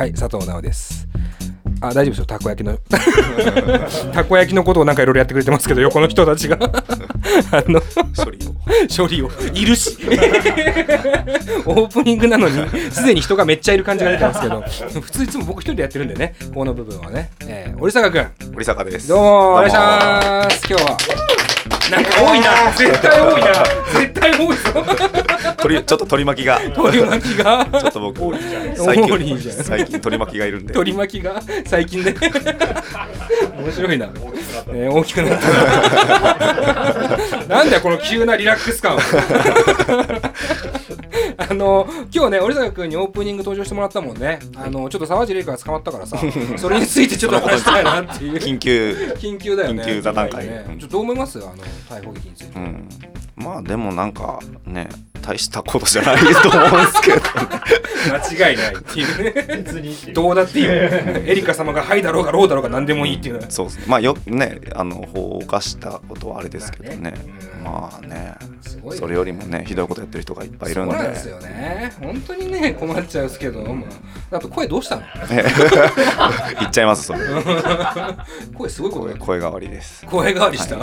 はい佐藤直です。あ大丈夫ですよ。たこ焼きの。たこ焼きのことをなんかいろいろやってくれてますけど横の人たちが。あの処理を。処理を。いるし。オープニングなのにすでに人がめっちゃいる感じが出てますけど。普通いつも僕一人でやってるんでねこの部分はね、えー、折坂君。森坂です。どうも。お願いします。今日は。なんか多いな。絶対多いな。絶対多いぞ取りちょっと取り巻きが。取り巻きが？ちょっと僕最近最近取り巻きがいるんで。取り巻きが？最近ね。面白いな、えー大きくなった。な なんだよこの急なリラックス感。あの今日ね折坂君にオープニング登場してもらったもんね。あのちょっと沢尻エリカが捕まったからさそれについてちょっと話したいなっていう。緊急。緊急だよね。緊急座談会。ね。うん。ちょっとどう思います？あの逮捕劇について、うん。まあでもなんかね大したことじゃないと思うんですけど間違いないっていう。ねどうだっていいよ。エリカ様が「はい」だろうが「ロー」だろうが何でもいいっていう。のはそうですね。まあよねあの放火したことはあれですけどね。まあね。それよりもねひどいことやってる人がいっぱいいるんで。そうなんですよね。本当にね困っちゃうんですけど、まあ、あと声どうしたの言っちゃいますそれ。声すごいこと声声変わりです。声変わりした、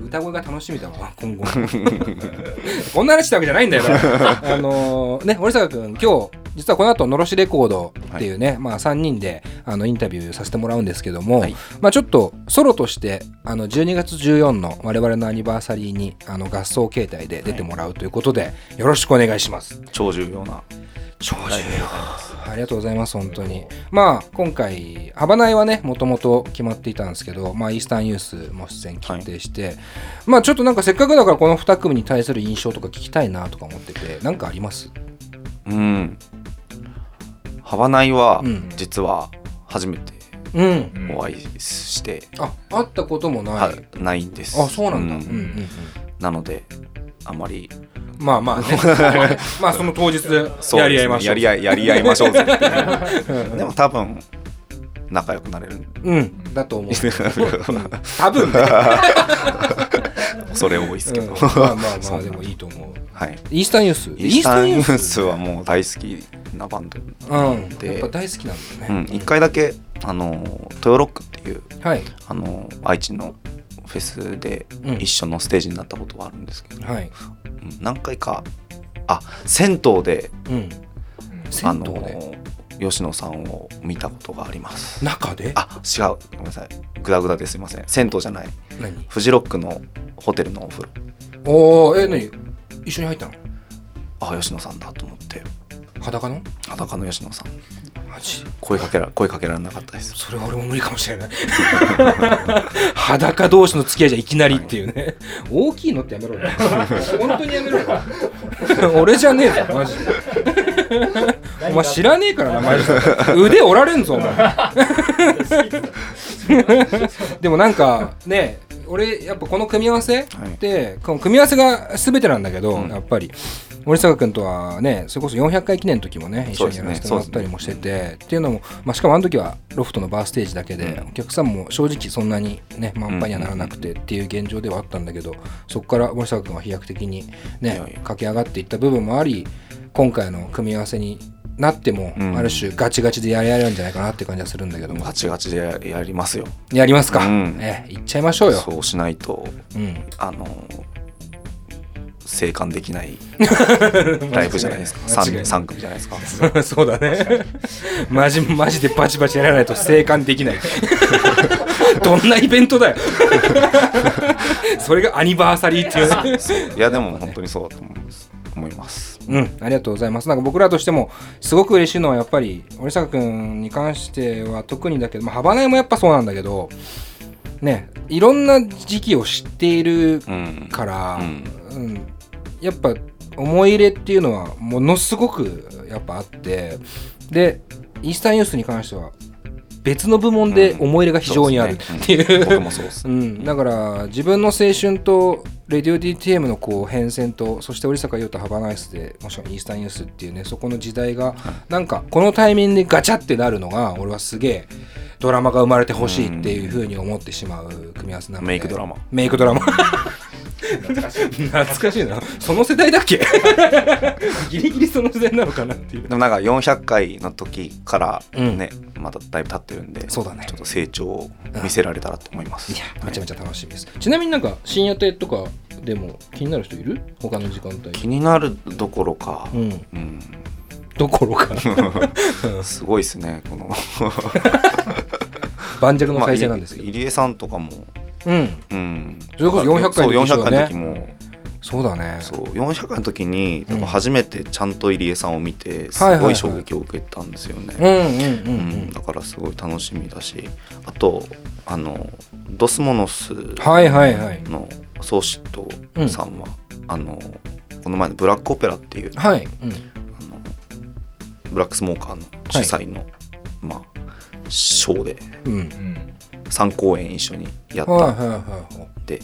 歌声が楽しみだわ今後。こんな話したわけじゃないんだよ。な あのーね森坂君今日実はこの後のろしレコードっていうね、まあ3人であのインタビューさせてもらうんですけども、はい。まあちょっとソロとしてあの12月14の我々のアニバーサリーにあの合奏形態で出てもらうということで、よろしくお願いします。超重要な。超重要ありがとうございます本当に。まあ今回ハバナイはねもともと決まっていたんですけどまあイースタンユースも出演決定して、まあちょっとなんかせっかくだからこの2組に対する印象とか聞きたいなとか思っててなんかあります？うん。ハバナイはうん。実は初めてうん。お会いして、あ会ったこともない、はないんです。あそうなんだ、ううんうんうん。なのであまり。まあまあね。まあその当日そうやり合いましょう。やり合いやり合いましょうぜ でも多分仲良くなれる。うん。だと思う。多分ね、恐れ多いですけど、うん、まあまあまそうあでもいいと思う。はい。イースタンユース？イースタンユーイスはもう大好きなバンドうん。でやっぱ大好きなんだよね、うん、一回だけあのトヨロックっていうはい。あの愛知のフェスでうん。一緒のステージになったことはあるんですけど、はい。うん何回かあ銭湯でうん。あの吉野さんを見たことがあります。中で？あ違う。ごめんなさい。グダグダですいません。銭湯じゃない。何？フジロックのホテルのお風呂。おおえ何？一緒に入ったの？あ吉野さんだと思って裸の？裸の吉野さん。マジ？声かけら声かけられなかったです。それは俺も無理かもしれない。裸同士の付き合いじゃいきなりっていうね。大きいのってやめろよ。本当にやめろよ。俺じゃねえぞマジで。お前知らねえからなマジで。腕折られんぞお前。でもなんかね俺やっぱこの組み合わせって、この組み合わせが全てなんだけど、うん。やっぱり森坂君とはねそれこそ400回記念の時もね一緒にやらせてもらったりもしてて、っていうのも、まあ、しかもあの時はロフトのバーステージだけで、うん。お客さんも正直そんなにね満杯にはならなくてっていう現状ではあったんだけどそこから森坂君は飛躍的にね駆け上がっていった部分もあり今回の組み合わせになっても、うん。ある種ガチガチでやり合えるんじゃないかなって感じはするんだけども。ガチガチでややりますよ。やりますか、うん。ええいっちゃいましょうよ。そうしないとうん、あの生還できない ライブじゃないですか。間違いない。3, 組じゃないですか。そうだね。マジマジでバチバチやらないと生還できない。どんなイベントだよ。それがアニバーサリーっていうね。いやでも本当にそうだと思います。思いますうん、ありがとうございます。なんか僕らとしてもすごく嬉しいのはやっぱり森坂君に関しては特にだけど、まあ、ハバナイもやっぱそうなんだけどねいろんな時期を知っているうん。から、うん。うんやっぱ思い入れっていうのはものすごくやっぱあってでイースタンユースに関しては別の部門で思い入れが非常にあるっていう,、僕もそうです。うん、だから自分の青春とレディオ DTM のこう変遷とそして織坂優太ハバナイスでもしくはイースタンユースっていうねそこの時代がなんかこのタイミングでガチャってなるのが俺はすげえドラマが生まれてほしいっていうふうに思ってしまう組み合わせなので。メイクドラマ。メイクドラマ懐かしい懐かしいな。その世代だっけ？ギリギリその世代なのかなっていう。でもなんか400回の時からうん。ね、まだだいぶ経ってるんでそうだね。ちょっと成長を見せられたらと思います、いやめちゃめちゃ楽しみです、ちなみになんか深夜帯とかでも気になる人いる？他の時間帯。気になるどころか、うん。うん。どころか。すごいですねこの。盤石の再生なんですけど、入江さんとかも、うん。うん、それこそ400回の時そう400はね回の時も。そうだね。そう400回の時にうん。初めてちゃんと入江さんを見てすはいはいはい。ごい衝撃を受けたんですよね、だからすごい楽しみだしあとあのドスモノスはいはいはい。のソーシットさん。は、あのこの前のブラックオペラっていうはい、うん、あのブラックスモーカーの主催の、まあショーで。うん3公演一緒にやった。で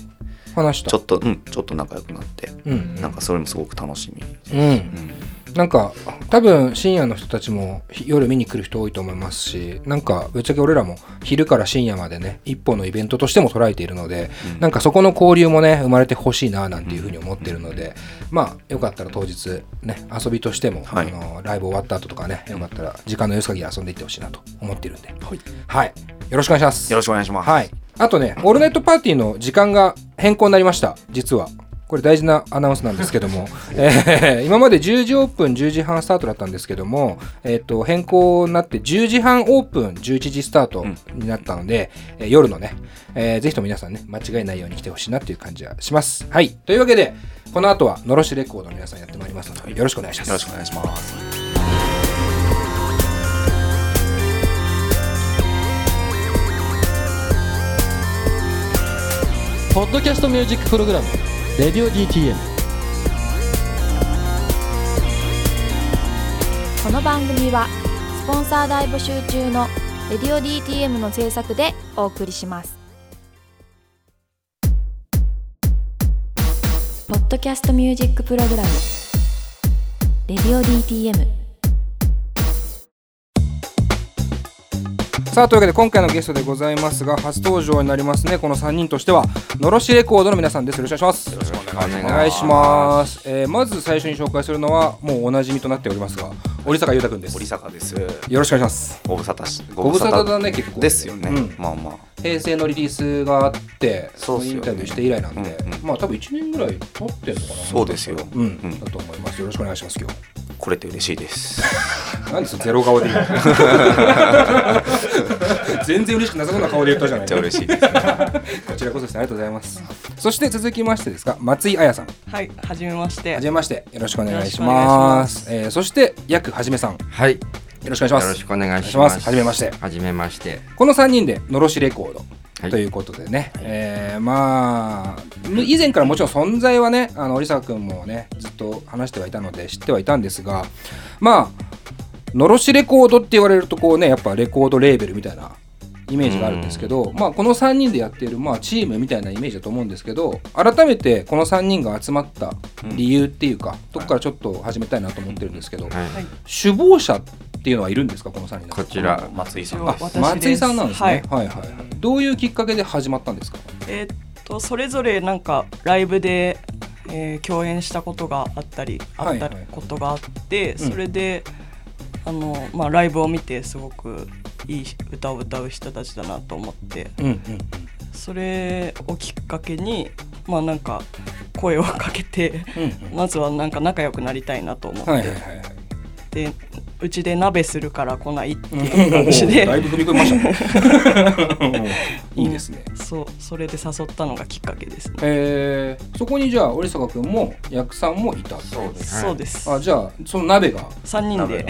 話した。ちょっとうんちょっと仲良くなって、うんなんかそれもすごく楽しみ、うん。うんなんか多分深夜の人たちもひ夜見に来る人多いと思いますしなんかぶっちゃけ俺らも昼から深夜までね一本のイベントとしても捉えているので、うん。なんかそこの交流もね生まれてほしいななんていうふうに思っているので、まあよかったら当日ね遊びとしても、はい。あのライブ終わった後とかねよかったら時間の良さ限り遊んでいってほしいなと思っているんで、はい。はい、よろしくお願いします。よろしくお願いします、はい。あとね、オールナイトパーティーの時間が変更になりました、実は。これ大事なアナウンスなんですけども、えー今まで10時オープン、10時半スタートだったんですけども、えっ、と、変更になって10時半オープン、11時スタートになったので、えー夜のね、えーぜひとも皆さんね、間違いないように来てほしいなっていう感じはします。はい。というわけで、この後は、のろしレコードの皆さんやってまいりますので、よろしくお願いします。よろしくお願いしますポッドキャストミュージックプログラム「レディオ DTM」この番組はスポンサー大募集中の「レディオ DTM」の制作でお送りします。ポッドキャストミュージックプログラム「レディオ DTM」さあというわけで今回のゲストでございますが初登場になりますね。この3人としてはのろしレコードの皆さんです。よろしくお願いします。よろしくお願いします。えーまず最初に紹介するのはもうおなじみとなっておりますが織坂優太くんです。森坂です。よろしくお願いします。ご無沙汰しご無沙汰だね結構。ですよね、うん。まあまあ平成のリリースがあってそうね。インタビューして以来なんで、うんうん。まあ多分1年ぐらい経ってんのかなそうですよ。うん、うん。だと思います。よろしくお願いします今日。これって嬉しいです。なんでそのゼロ顔で言うの？全然嬉しくなさそうな顔で言ったじゃない。めっちゃ嬉しいです こちらこそです。ありがとうございます。そして続きましてですが松井彩さん。ははい、はじめまして。じめまして。よろしくお願いしまます。すえーそしてやくはじめさん。よはい、ろしくお願いしますよろしくお願いします。はじめましてはじめまして。この3人でのろしレコードはいということでね、えーまあ以前からもちろん存在はねあの織坂君もねずっと話してはいたので知ってはいたんですがまあのろしレコードって言われるとこうねやっぱレコードレーベルみたいなイメージがあるんですけど、まあ、この3人でやっている、まあ、チームみたいなイメージだと思うんですけど改めてこの3人が集まった理由っていうか、どこからちょっと始めたいなと思ってるんですけど、はい、首謀者っていうのはいるんですかこの3人のこちら、松井さん。松井さんなんですね、はい。はい、はいはい。どういうきっかけで始まったんですか？えーっと、それぞれなんかライブで、えー共演したことがあったり、あったはいはい。ことがあって、うん。それで。あの、まあ、ライブを見て、すごくいい歌を歌う人たちだなと思って。うんうんそれをきっかけに、まあ、なんか声をかけて。まずはなんか仲良くなりたいなと思って、はいはいはいはいでうちで鍋するから来ないってうんいう感じでだいぶ踏み込みましたね。いいですね。そうそれで誘ったのがきっかけですね。えー、そこにじゃあ織坂君も薬さんもいたそうです。はいそうです。あじゃあその鍋が。3人で。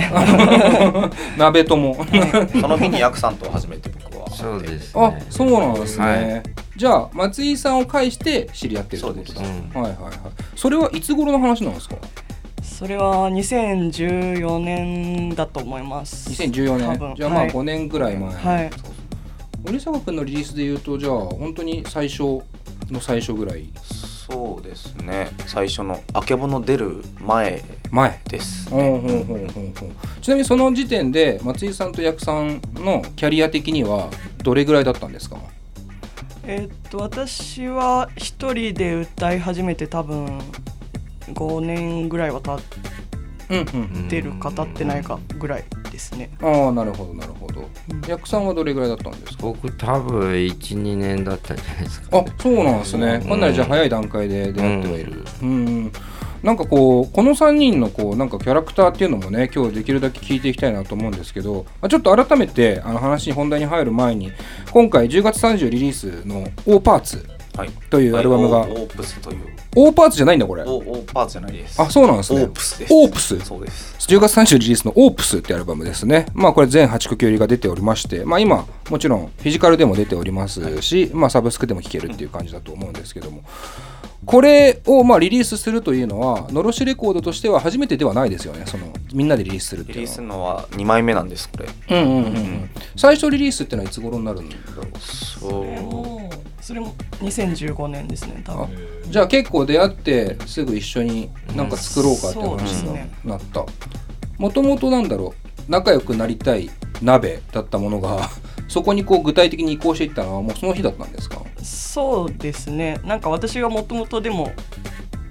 鍋とも その日にヤクさんと初めて僕は。そうです、あね。そうなんですね、はい。じゃあ松井さんを介して知り合ってるってことうです。はいはいはい。それはいつ頃の話なんですか？それは2014年だと思います。2014多年。分。じゃあまあはい。5年ぐらい前、はい。織坂君のリリースで言うとじゃあ本当に最初の最初ぐらい。そうですね。最初のあけぼの出る前前。ですほうほうほうほうほう。ちなみにその時点で松井さんと薬さんのキャリア的にはどれぐらいだったんですか？えーっと私は一人で歌い始めて多分5年ぐらいは経っうんうんてるか経ってないかぐらいですね。ああなるほどなるほど。役さんはどれぐらいだったんですか？僕多分12年だったんじゃないですか。あそうなんですね。かなりじゃあ早い段階で出会ってはいる。うん。なんかこうこの3人のこうなんかキャラクターっていうのもね今日できるだけ聞いていきたいなと思うんですけどあちょっと改めてあの話に本題に入る前に今回10月30リリースの「オーパーツはい。というアルバムが。オープスという。オーパーツじゃないんだこれ。オーパーツじゃないです。あそうなんですね。オープスです。オープス。そうです。10月30リリースの「オープスってアルバムですね。まあこれ全8曲よりが出ておりまして、まあ今もちろんフィジカルでも出ておりますし、まあサブスクでも聴けるっていう感じだと思うんですけども、これをまあリリースするというのは、のろしレコードとしては初めてではないですよね。そのみんなでリリースするってリリースいうのは。のは2枚目なんですこれ。うんうんうんうん。最初リリースってのはいつ頃になるんだろう？そうそれも2015年ですね多あ分。じゃあ結構出会ってすぐ一緒になんか作ろうかって話になった。もともとなんだろう仲良くなりたい鍋だったものが そこにこう具体的に移行していったのはもうその日だったんですか？そうですね。なんか私がもともとでも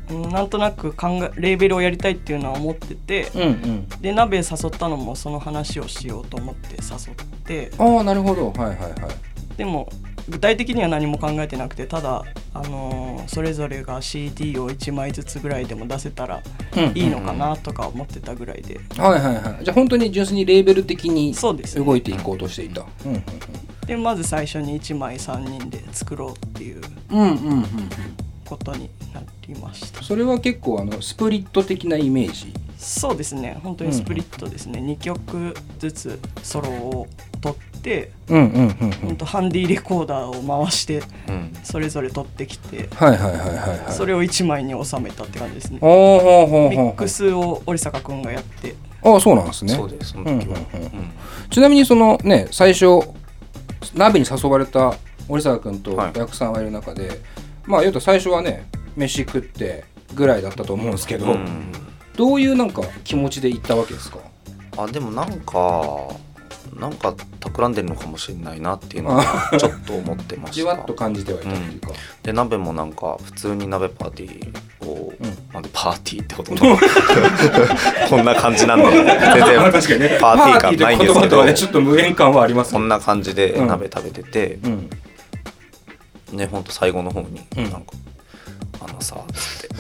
うんなんとなく考えレーベルをやりたいっていうのは思ってて、うんうん。で鍋誘ったのもその話をしようと思って誘って。ああなるほど。はいはいはい。でも具体的には何も考えてなくてただ、あのーそれぞれが CD を1枚ずつぐらいでも出せたらうんいいのかなとか思ってたぐらいで、はいはいはい。じゃあ本当に純粋にレーベル的に動いていこうとしていた。うんうんでまず最初に1枚3人で作ろうっていううんうんうんうんうん。ことになりましたそれは結構あのスプリット的なイメージ。そうですね。本当にスプリットですね、2曲ずつソロを取ってうんうんうんうん。本当ハンディレコーダーを回してうん。それぞれ取ってきてはいはいはいはいはい。それを1枚に収めたって感じですね。おーほうほうミほうックスを織坂くんがやって。ああそうなんですね。そうですその時は。うんうんうんうん。ちなみにそのね最初鍋に誘われた折坂君とはい。役さんがいる中で、まあ言うと最初はね飯食ってぐらいだったと思うんですけど、うん。どういうなんか気持ちで行ったわけですか？あでもなんかなんか企んでるのかもしれないなっていうのはちょっと思ってました。じわっと感じてはいたっていうか、で鍋もなんか普通に鍋パーティーを、うん。なんでパーティーってことの こんな感じなんで 全然パーティー感ないんですけどねちょっと無縁感はありますこんな感じでうん。鍋食べてて、うんねほんと最後の方にうん。なんか、あのさつって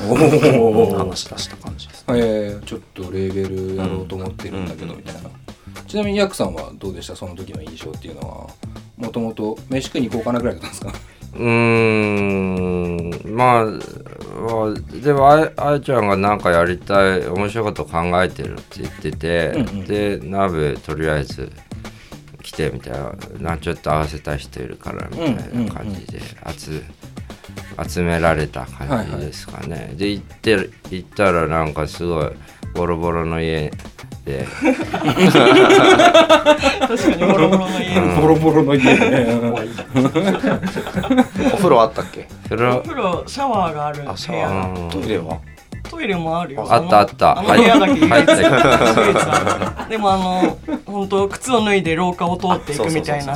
話し出した感じですえー、ちょっとレーベルやろうと思ってるんだけどうん。みたいな、ちなみにヤクさんはどうでした？その時の印象っていうのは。もともと飯食いに行こうかなぐらいだったんですか？うーん。まあまあでもああやちゃんがなんかやりたい面白いこと考えてるって言ってて、うんうん。で鍋とりあえず来てみたいな。なちょっと合わせたい人いるからみたいな感じで集集められた感じですかね、で行って行ったらなんかすごいボロボロの家で確かにボロボロの家。にボロボロの家で、お風呂あったっけ？お風呂シャワーがあるあシャワうん。ートイレは？トイレもあるよ。あったあった。あの部屋だけ。入って唯一ある。でもあの本当靴を脱いで廊下を通っていくみたいな。あ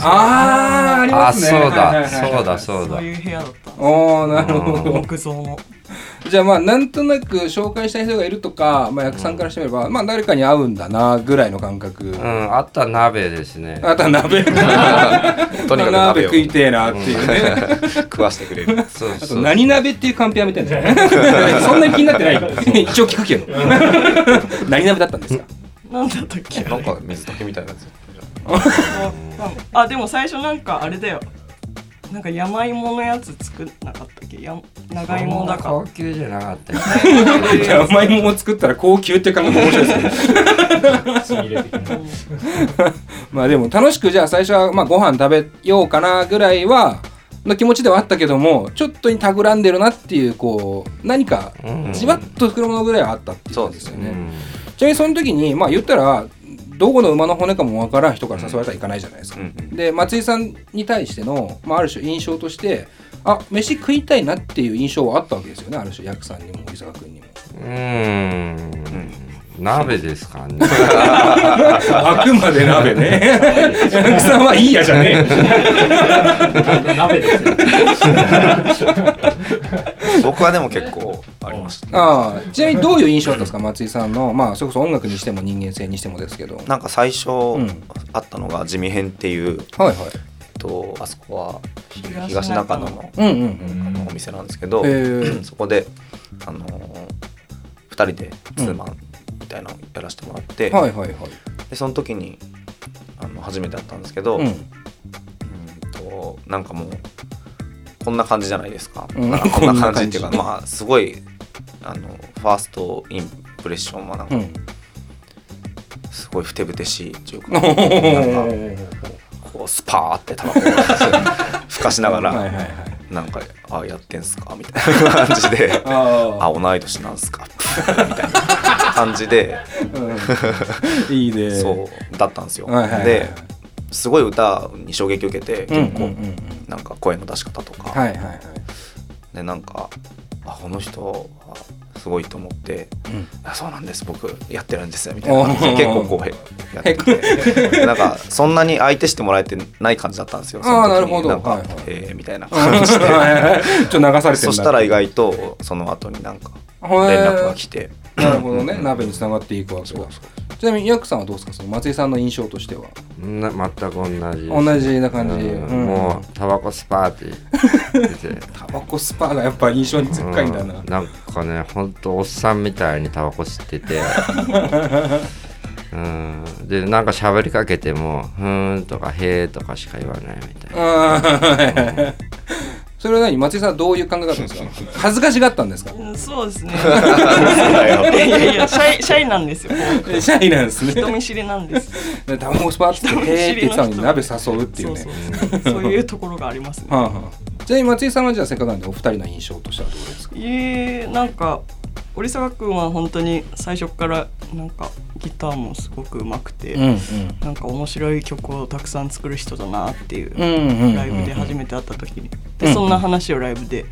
あーありあますね。そうだ。はいはいはいはいそうだそうだ。そういう部屋だったおーなるほど。木造の じゃあまあなんとなく紹介したい人がいるとか、まあ、役さんからしてみれば、まあ誰かに会うんだなぐらいの感覚、うんあった鍋ですね。あとは鍋。とにかく鍋鍋を食いてえなっていうね、食わしてくれる。そうあとそう。何鍋っていうカンペやめてんだよそんなに気になってない。一応聞くけど。何鍋だったんですか？なんだったっけ？なんか水炊きみたいなやつ。あでも最初なんかあれだよなんか山芋のやつ作んなかったっけ？や長芋だか高級じゃなかったよ。甘いものを作ったら高級って感覚面白いですねまあでも楽しくじゃあ最初はまあご飯食べようかなぐらいはの気持ちではあったけどもちょっとに企んでるなっていうこう何かうん。じわっと膨らむのぐらいはあったっていうそうですよね。うん。ちなみにその時にまあ言ったらどこの馬の骨かもわからん人から誘われたらいかないじゃないですか。うんうんで松井さんに対しての、まあ、ある種印象としてあ飯食いたいなっていう印象はあったわけですよねある種役さんにも伊沢君にも。うーん鍋ですかね。あくまで鍋ね。役さんはいいやじゃねえ。鍋ですよ僕はでも結構ありました、ああちなみにどういう印象だったんですか松井さんの？まあそれこそ音楽にしても人間性にしてもですけど。なんか最初ん。あったのが地味編っていう、はいはい。と、あそこは東東中野のうんうんうんお店なんですけど、そこで、あのー、2人でツーマンみたいなのをやらせてもらって、はいはいはい。でその時にあの初めて会ったんですけど、ううんんとなんかもうこんな感じじゃないですか、うんまあ こんな感じ。っていうかまあすごいあのファーストインプレッションはなんかうん。すごいふてぶてしいっていうか、なんかこうスパーってタバコを ふかしながら、はいはいはい。なんか「あやってんすか?」みたいな感じで「ああ同い年なんすか?」みたいな感じで。あいいね。そうだったんですよ。はいはいはい。ですごい歌に衝撃を受けて結構うんうんうん。うんなんか声の出し方とか、はいはいはい。でなんかあこの人はすごいと思ってうん「あそうなんです僕やってるんです」みたいな。結構こうへやってて。なんかそんなに相手してもらえてない感じだったんですよ。あーなるほど。なんか、はいはい。えーみたいな感じで。ちょっと流されてそしたら意外とその後になんか連絡が来て、なるほどね。鍋につながっていくわけだ。ちなみにヤクさんはどうですか？その松井さんの印象としては。な全く同じ。同じな感じ。うん。うん。もうタバコスパーって。言って。て タバコスパーがやっぱ印象に深いんだな。うん。なんかねほんとおっさんみたいにタバコ吸ってて。うん。でなんか喋りかけても「ふーん」とか「へー」とかしか言わないみたいなそれは何？松井さんはどういう考え方ですか？恥ずかしがったんですか？うんそうですね。いやいやシャイシャイなんですよ。え シャイなんですね。人見知りなんです。でタバコスパーって言って「へー」って言ってたのに鍋誘うっていうね。そうそう。そうそういうところがありますね。はあはあ。ちなみに松井さんはじゃあせっかくなんでお二人の印象としてはどうですか？いえなんか折坂君は本当に最初からなんかギターもすごく上手くて、うんなんか面白い曲をたくさん作る人だなっていううんうんうんライブで初めて会った時に、うんでそんな話をライブで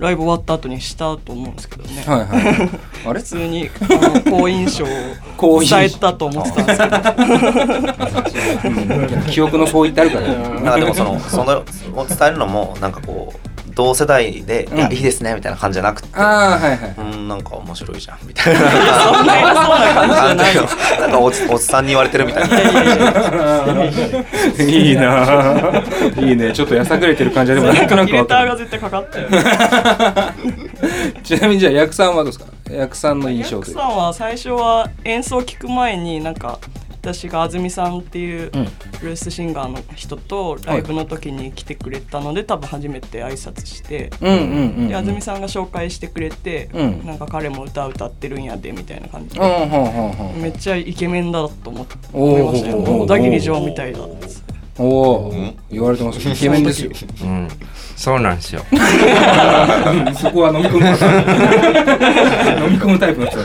ライブ終わった後にしたと思うんですけどね、はいはい。あれ？普通にあの好印象を伝えたと思ってたんですけど。う ん記憶の相違ってあるから。ねなんかでもそのそのを伝えるのもなんかこう同世代で「いやいいですね」みたいな感じじゃなくて「ああはいはい。うんなんか面白いじゃん」みたいな。そんな偉そうな感じじゃ感なんかおっおっさんに言われてるみたいな。いいな。あいいね。ちょっとやさぐれてる感じでもなんとなくわ。かるターが絶対かかったよ。ちなみにじゃあ役さんはどうですか？役さんの印象というは最初は演奏を聞く前になんか私が安住さんっていううんブルースシンガーの人とライブの時に来てくれたので多分初めて挨拶して、で安住さんが紹介してくれて、うん。なんか彼も歌歌ってるんやでみたいな感じで、うんめっちゃイケメンだと思って思いましたよ。小田切城みたいだおお言われてます イケメンですよ。うん。そうなんですよ。そこは飲み込む飲み込むタイプの人。だ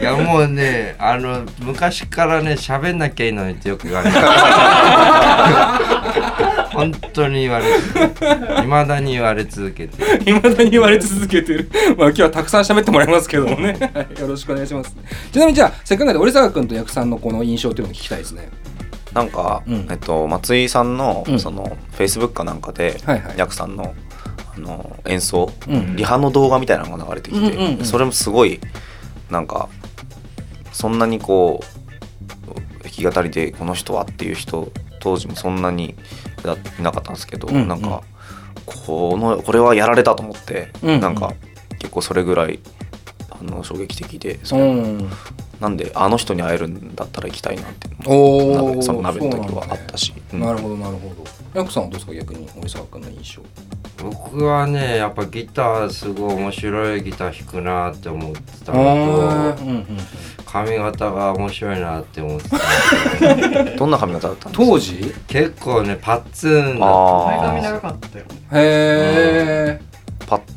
いやもうねあの昔からね喋んなきゃいいのにってよく言われる。本当に言われる。いまだに言われ続けていまだに言われ続けてる。まあ今日はたくさん喋ってもらいますけどもね。はい。よろしくお願いします。ちなみにじゃあせっかくで折坂君と役さんのこの印象っていうのを聞きたいですねなんか、うん。えっと、松井さんの,、うん。そのフェイスブックかなんかで、はいはい。ヤクさんのあの演奏、うん。リハの動画みたいなのが流れてきて、うんうんうん。それもすごいなんかそんなにこう弾き語りでこの人はっていう人当時もそんなにやいなかったんですけど、うんうん。なんかこのこれはやられたと思って、うんうん。なんか結構それぐらいあの衝撃的で、それうん。なんであの人に会えるんだったら行きたいなっておその鍋の時はあったし、うん。なるほどなるほど。役さんはどうですか逆に折坂君の印象。僕はねやっぱギターすごい面白いギター弾くなって思ってたあのーとうんうん。髪型が面白いなって思ってたど。どんな髪型だったんですか？当時？結構ねパッツンだあ前髪ー長かったよね。へえ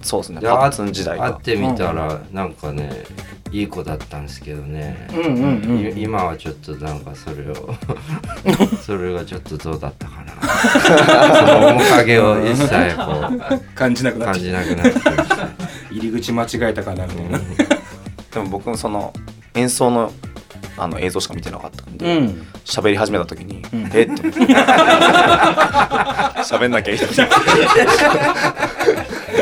そうですねパッツン時代が。会ってみたらなんかねいい子だったんですけどね、うんうんうんい今はちょっとなんかそれを それがちょっとどうだったかな。その面影を一切こう 感じなくなっ感ちゃうじなくなってきました。入り口間違えたかなみたいな。でも僕もその演奏のあの映像しか見てなかったんうでん。喋、り始めた時に、ん。え？っと喋んなきゃいいのに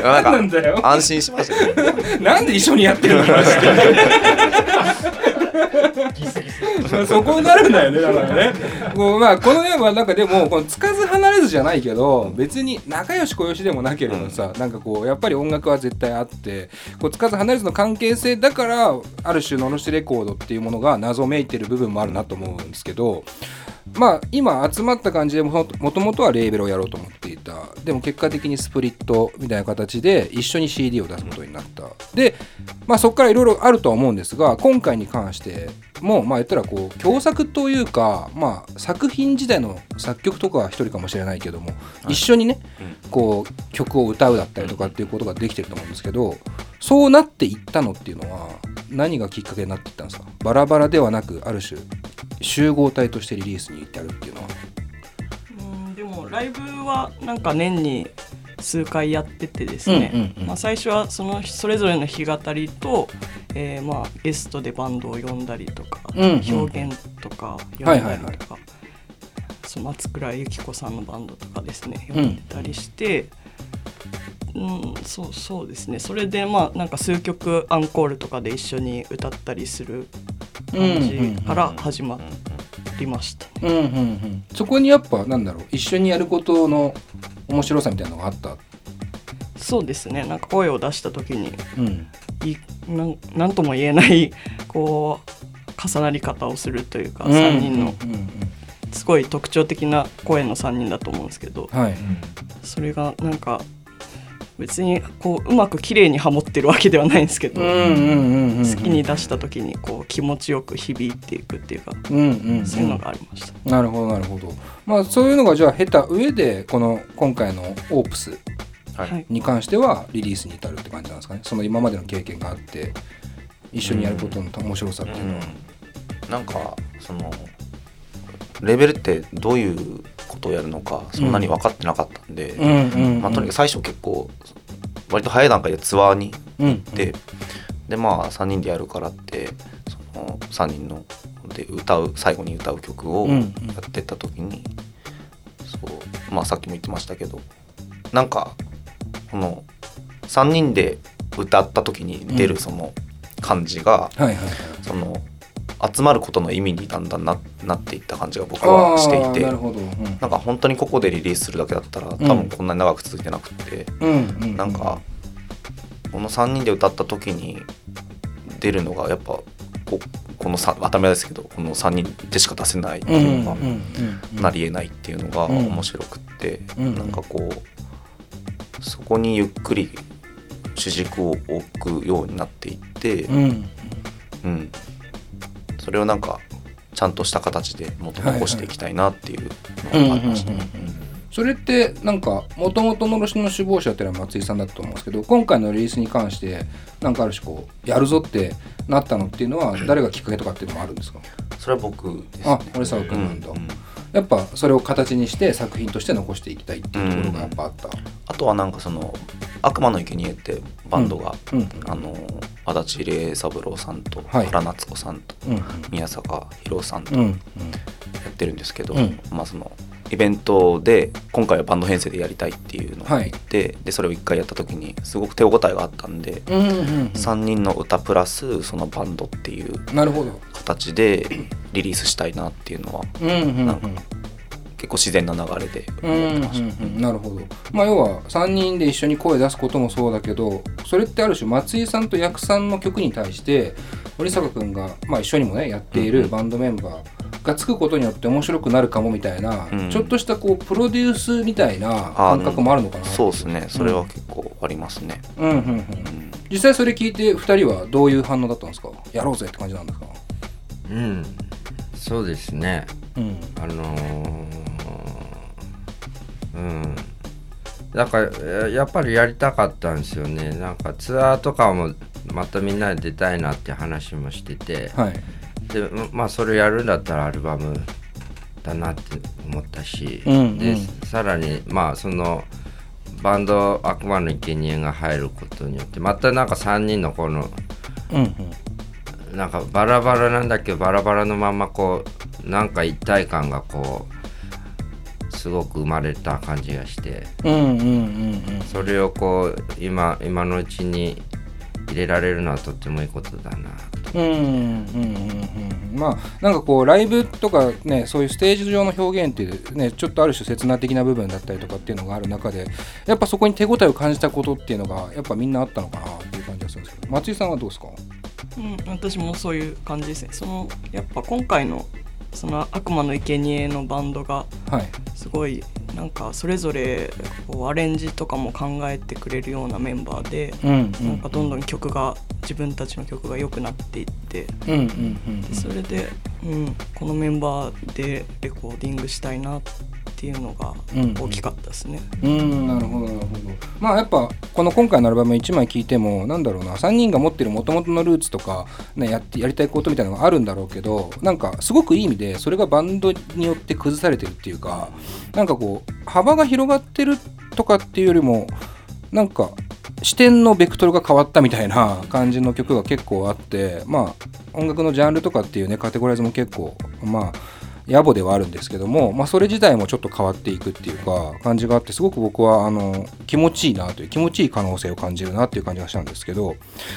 なんかなんだよ。安心しましたね。なんで一緒にやってるの？そこになるんだよねだからね。こうまあこの辺はなんかでもこのつかず離れずじゃないけど別に仲良し小良しでもなければさ、なんかこうやっぱり音楽は絶対あってこうつかず離れずの関係性だからある種ののしレコードっていうものが謎めいてる部分もあるなと思うんですけどまあ今集まった感じでももともとはレーベルをやろうと思っていた。でも結果的にスプリットみたいな形で一緒に CD を出すことになった。でまあそこからいろいろあるとは思うんですが今回に関してもまあ言ったらこう共作というかまあ作品自体の作曲とかは一人かもしれないけども、一緒にねこう曲を歌うだったりとかっていうことができてると思うんですけどそうなっていったのっていうのは何がきっかけになっていったんですか？バラバラではなくある種集合体としてリリースに至るっていうのは。うんでもライブはなんか年に数回やっててですね、うんうんうん。まあ、最初はそのそれぞれの弾き語りと、えーまあゲストでバンドを呼んだりとか、うんうん表現とか呼ん。だりとか、はいはいはい。その松倉由紀子さんのバンドとかですね呼んでたりして、うんそうそうですね。それでまあなんか数曲アンコールとかで一緒に歌ったりする感じから始まりました。ね。うんうんうん。そこにやっぱなんだろう一緒にやることの面白さみたいなのがあった？そうですね。なんか声を出した時にうん。いなんとも言えないこう重なり方をするというか、3人のうんうん。すごい特徴的な声の3人だと思うんですけどうん。はいそれがなんか別にこううまく綺麗にハモってるわけではないんですけど、うんうんうんうん好きに出した時にこう気持ちよく響いていくっていうか、うんうんうんそういうのがありました。なるほどなるほど。まあそういうのがじゃあ経た上でこの今回のオープスに関してはリリースに至るって感じなんですかね？その今までの経験があって一緒にやることの面白さっていうのは、うん。なんかそのレベルってどういうことをやるのかそんなに分かってなかったんで、まあ、とにかく最初結構割と早い段階でツアーにうん行って、でまあ3人でやるからってその3人ので歌う最後に歌う曲をやってった時に、そうまあさっきも言ってましたけどなんかこの3人で歌った時に出るその感じが、はいはいはい。その集まることの意味にだんだんななっていった感じが僕はしていて。なうん、なんか本当にここでリリースするだけだったら多分こんなに長く続いてなくて、うんなんかこの3人で歌った時に出るのがやっぱここのさ当たり前ですけどこの3人でしか出せないってうんいうのがなりえないっていうのがうん。面白くって、うん。なんかこうそこにゆっくり主軸を置くようになっていって、うん。うん、それをなんかちゃんとした形でもっと残していきたいなっていうのがありましたね。それってなんかもともとのろしの首謀者っていうのは松井さんだったと思うんですけど今回のリリースに関してなんかある種こうやるぞってなったのっていうのは誰がきっかけとかっていうのもあるんですか？それは僕です、ね。あ森沢君なんだ、うんやっぱそれを形にして作品として残していきたいっていうところがやっぱあった、あとはなんかその悪魔の生贄ってバンドが、うん。うんあの足立礼三郎さんとはい。原夏子さんとうん。宮坂宏さんとやうん。うん。ってるんですけど、うん。まあそのイベントで今回はバンド編成でやりたいっていうのをはい言って、でそれを1回やった時にすごく手応えがあったんで、うんうんうん3人の歌プラスそのバンドっていう形でリリースしたいなっていうのはうんうんうん。なんか結構自然な流れで思ってました。うんなるほど。まあ要は3人で一緒に声出すこともそうだけどそれってある種松井さんと役さんの曲に対して森坂君が、まあ、一緒にもねやっているバンドメンバーがつくことによって面白くなるかもみたいな、うん。ちょっとしたこうプロデュースみたいな感覚もあるのかなそうですね。それは結構ありますね。うん。うん。うん。うん。実際それ聞いて2人はどういう反応だったんですか？やろうぜって感じなんですか？うん。そうですね。うん。あのーうん。だからややっぱりやりたかったんですよね。なんかツアーとかもまたみんなで出たいなって話もしてて。はいでままあそれやるんだったらアルバムだなって思ったし、うんうん。でさらにまあそのバンド「悪魔の生贄が入ることによってまたなんか3人のこのうんうん。なんかバラバラなんだけどバラバラのままこうなんか一体感がこうすごく生まれた感じがしてうんうんうんうん。それをこう今今のうちに入れられるのはとってもいいことだなうんうんうんうんまあなんかこうライブとかねそういうステージ上の表現っていうねちょっとある種切な的な部分だったりとかっていうのがある中でやっぱそこに手応えを感じたことっていうのがやっぱみんなあったのかなっていう感じがするんですけど松井さんはどうですか？うん、私もそういう感じですね。そのやっぱ今回のその悪魔の生贄のバンドがはい。すごいなんかそれぞれこうアレンジとかも考えてくれるようなメンバーで、うんうなん。んかどんどん曲が自分たちの曲が良くなっていってうんうんうん。それで、うん、このメンバーでレコーディングしたいなっていうのがうん大きかったですね。うんなるほどなるほどまあやっぱこの今回のアルバム1枚聴いてもなんだろうな3人が持ってる元々のルーツとか、ね、やってやりたいことみたいなのがあるんだろうけどなんかすごくいい意味でそれがバンドによって崩されてるっていうかなんかこう幅が広がってるとかっていうよりもなんか視点のベクトルが変わったみたいな感じの曲が結構あってまあ音楽のジャンルとかっていうねカテゴライズも結構まあ野暮ではあるんですけども、まあ、それ自体もちょっと変わっていくっていうか感じがあってすごく僕はあの気持ちいいなという気持ちいい可能性を感じるなっていう感じがしたんですけど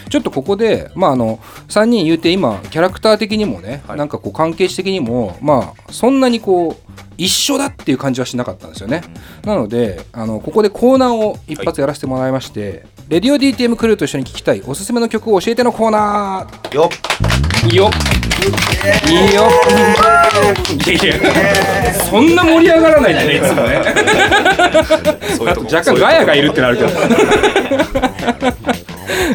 ちょっとここで、まあ、あの3人言うて今キャラクター的にもね、なんかこう関係値的にもまあそんなにこう一緒だっていう感じはしなかったんですよね。なのであのここでコーナーを一発やらせてもらいまして、レディオ DTM クルーと一緒に聴きたいおすすめの曲を教えてのコーナー。よっ。いいよいいよ。いやいやそんな盛り上がらないでねいつもね。若干ガヤがいるってなるけど。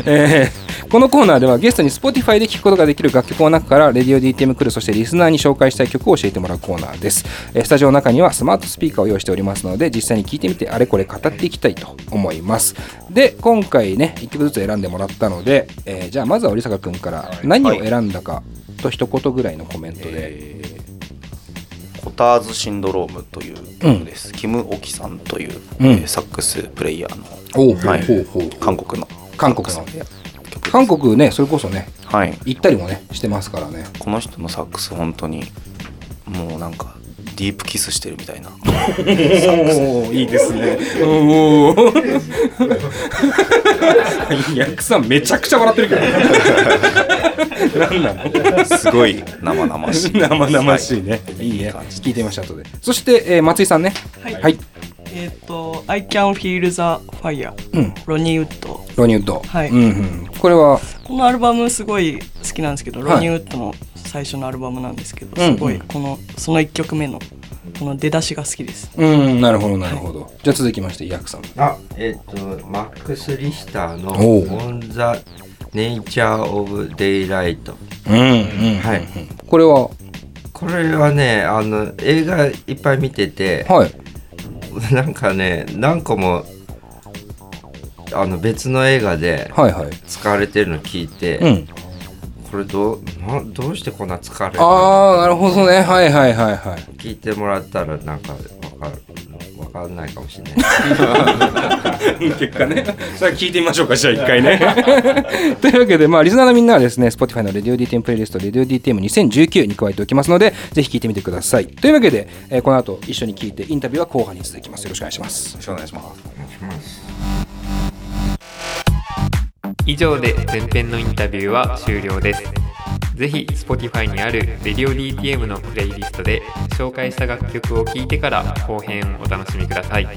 えーこのコーナーではゲストに Spotify で聴くことができる楽曲の中からレディオ DTM クルーそしてリスナーに紹介したい曲を教えてもらうコーナーです、えースタジオの中にはスマートスピーカーを用意しておりますので実際に聴いてみてあれこれ語っていきたいと思います。で今回ね1曲ずつ選んでもらったので、えーじゃあまずは織坂君から何を選んだかと一言ぐらいのコメントで、えーコターズシンドロームという曲です、キム・オキさんという、うん。えーサックスプレイヤーのはい。韓国の。韓国の韓国ねそれこそねはい。行ったりもねしてますからね。この人のサックス本当にもうなんかディープキスしてるみたいな。おおいいですね。おおヤクさんめちゃくちゃ笑ってるけど。何なの？すごい生々しい。生々しいね、い、いね。感じ聞いてみました後で。そして、えー松井さんね。はい。はい、えっ、と「I Can Feel the Fire」うん。ロニーウッド。ロニウッド。はい。うんうん、これは？このアルバムすごい好きなんですけど、はい。ロニーウッドの最初のアルバムなんですけど、うんうん。すごいこのその1曲目のこの出だしが好きです。うんなるほどなるほど、じゃあ続きましてヤクさん。あえっ、とマックス・リヒターの「おう。On the Nature of Daylight うんうん。はい。これは」これはねあの映画いっぱい見ててはい なんかね何個もあの別の映画ではいはい。使われてるの聞いて、うん。これどうなどうしてこんな使われるの？ああなるほどね。はいはいはいはい。聞いてもらったらなんかわかるわかんないかもしれな い結果ね、それは聞いてみましょうか、じゃあ一回ね。というわけで、まあ、リスナーのみんなはですね、Spotify の RadioDTM プレイリスト、RadioDTM2019 に加えておきますので、ぜひ聞いてみてください。というわけで、えーこの後一緒に聞いて、インタビューは後半に続きます。よろしくお願いします。よろしくお願いします以上で前編のインタビューは終了ですぜひ Spotify にある Radio DTM のプレイリストで紹介した楽曲を聴いてから後編をお楽しみください。